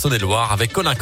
Saône-et-Loire avec Colin.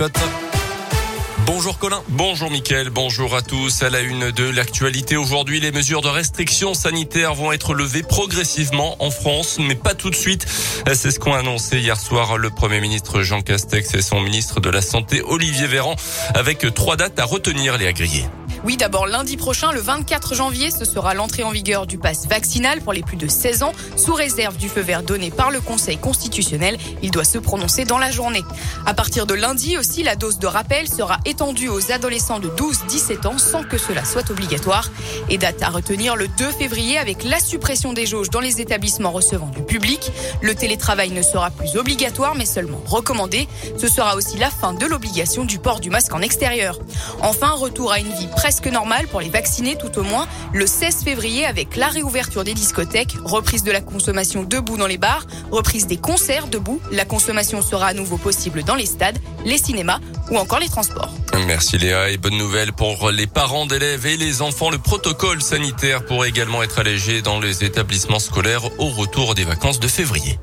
Bonjour Colin. Bonjour Mickaël, bonjour à tous. À la une de l'actualité aujourd'hui, les mesures de restriction sanitaire vont être levées progressivement en France, mais pas tout de suite. C'est ce qu'ont annoncé hier soir le Premier ministre Jean Castex et son ministre de la Santé Olivier Véran, avec trois dates à retenir les agriers. Oui, d'abord lundi prochain, le 24 janvier, ce sera l'entrée en vigueur du pass vaccinal pour les plus de 16 ans, sous réserve du feu vert donné par le Conseil constitutionnel. Il doit se prononcer dans la journée. À partir de lundi aussi, la dose de rappel sera étendue aux adolescents de 12-17 ans sans que cela soit obligatoire. Et date à retenir le 2 février avec la suppression des jauges dans les établissements recevant du public. Le télétravail ne sera plus obligatoire mais seulement recommandé. Ce sera aussi la fin de l'obligation du port du masque en extérieur. Enfin, retour à une vie presque normale pour les vaccinés tout au moins le 16 février avec la réouverture des discothèques, reprise de la consommation debout dans les bars, reprise des concerts debout. La consommation sera à nouveau possible dans les stades, les cinémas ou encore les transports. Merci Léa et bonne nouvelle pour les parents d'élèves et les enfants. Le protocole sanitaire pourrait également être allégé dans les établissements scolaires au retour des vacances de février.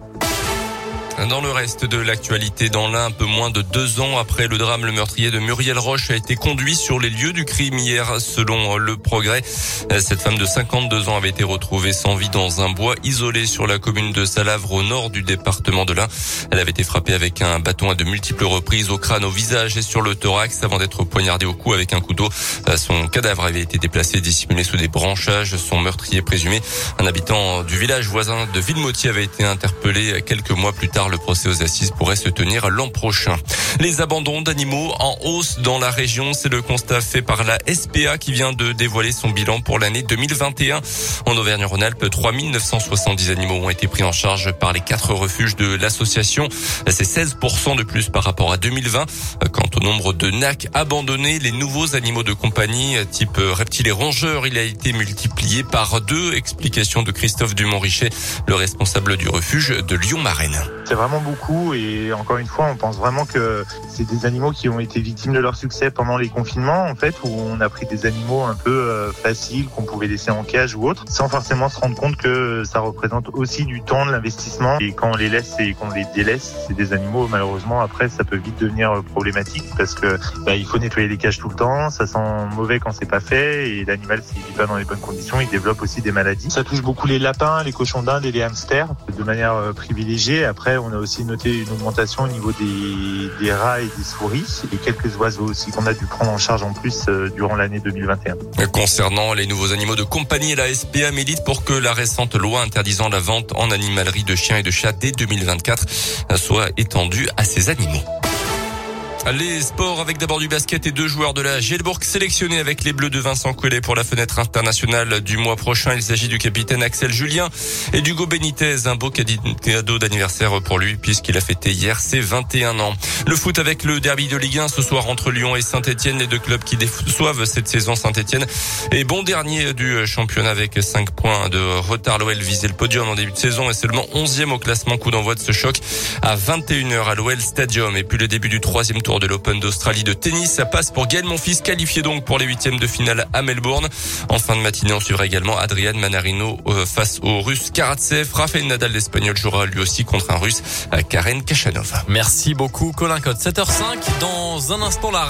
Dans le reste de l'actualité, dans l'un, un peu moins de deux ans après le drame, le meurtrier de Muriel Roche a été conduit sur les lieux du crime hier, selon le progrès. Cette femme de 52 ans avait été retrouvée sans vie dans un bois isolé sur la commune de Salavre au nord du département de l'Ain. Elle avait été frappée avec un bâton à de multiples reprises au crâne, au visage et sur le thorax avant d'être poignardée au cou avec un couteau. Son cadavre avait été déplacé, dissimulé sous des branchages. Son meurtrier présumé, un habitant du village voisin de Villemotier, avait été interpellé quelques mois plus tard le procès aux assises pourrait se tenir l'an prochain. Les abandons d'animaux en hausse dans la région, c'est le constat fait par la SPA qui vient de dévoiler son bilan pour l'année 2021. En Auvergne-Rhône-Alpes, 3970 animaux ont été pris en charge par les quatre refuges de l'association. C'est 16% de plus par rapport à 2020. Quant au nombre de NAC abandonnés, les nouveaux animaux de compagnie type reptiles et rongeurs, il a été multiplié par deux. Explication de Christophe Dumont-Richet, le responsable du refuge de Lyon-Marraine. Vraiment beaucoup et encore une fois, on pense vraiment que c'est des animaux qui ont été victimes de leur succès pendant les confinements, en fait, où on a pris des animaux un peu euh, faciles qu'on pouvait laisser en cage ou autre, sans forcément se rendre compte que ça représente aussi du temps, de l'investissement. Et quand on les laisse et qu'on les délaisse, c'est des animaux, malheureusement, après, ça peut vite devenir problématique parce que bah, il faut nettoyer les cages tout le temps, ça sent mauvais quand c'est pas fait et l'animal, s'il vit pas dans les bonnes conditions, il développe aussi des maladies. Ça touche beaucoup les lapins, les cochons d'Inde et les hamsters de manière euh, privilégiée. Après, on a aussi noté une augmentation au niveau des, rats et des souris et quelques oiseaux aussi qu'on a dû prendre en charge en plus euh, durant l'année 2021. Concernant les nouveaux animaux de compagnie, la SPA milite pour que la récente loi interdisant la vente en animalerie de chiens et de chats dès 2024 soit étendue à ces animaux. Les sports avec d'abord du basket et deux joueurs de la Gelbourg sélectionnés avec les Bleus de Vincent Collet pour la fenêtre internationale du mois prochain. Il s'agit du capitaine Axel Julien et d'Hugo Benitez. Un beau cadeau d'anniversaire pour lui puisqu'il a fêté hier ses 21 ans. Le foot avec le derby de Ligue 1 ce soir entre Lyon et Saint-Etienne. Les deux clubs qui déçoivent cette saison Saint-Etienne est bon dernier du championnat avec 5 points de retard. L'OL visait le podium en début de saison et seulement 11e au classement. Coup d'envoi de ce choc à 21h à l'OL Stadium. Et puis le début du troisième tour de l'Open d'Australie de tennis. Ça passe pour Gaël Monfils, qualifié donc pour les huitièmes de finale à Melbourne. En fin de matinée, on suivra également Adrian Manarino euh, face au Russe Karatsev. Rafael Nadal, l'Espagnol, jouera lui aussi contre un Russe, Karen Kachanov. Merci beaucoup, Colin Code. 7h05. Dans un instant, la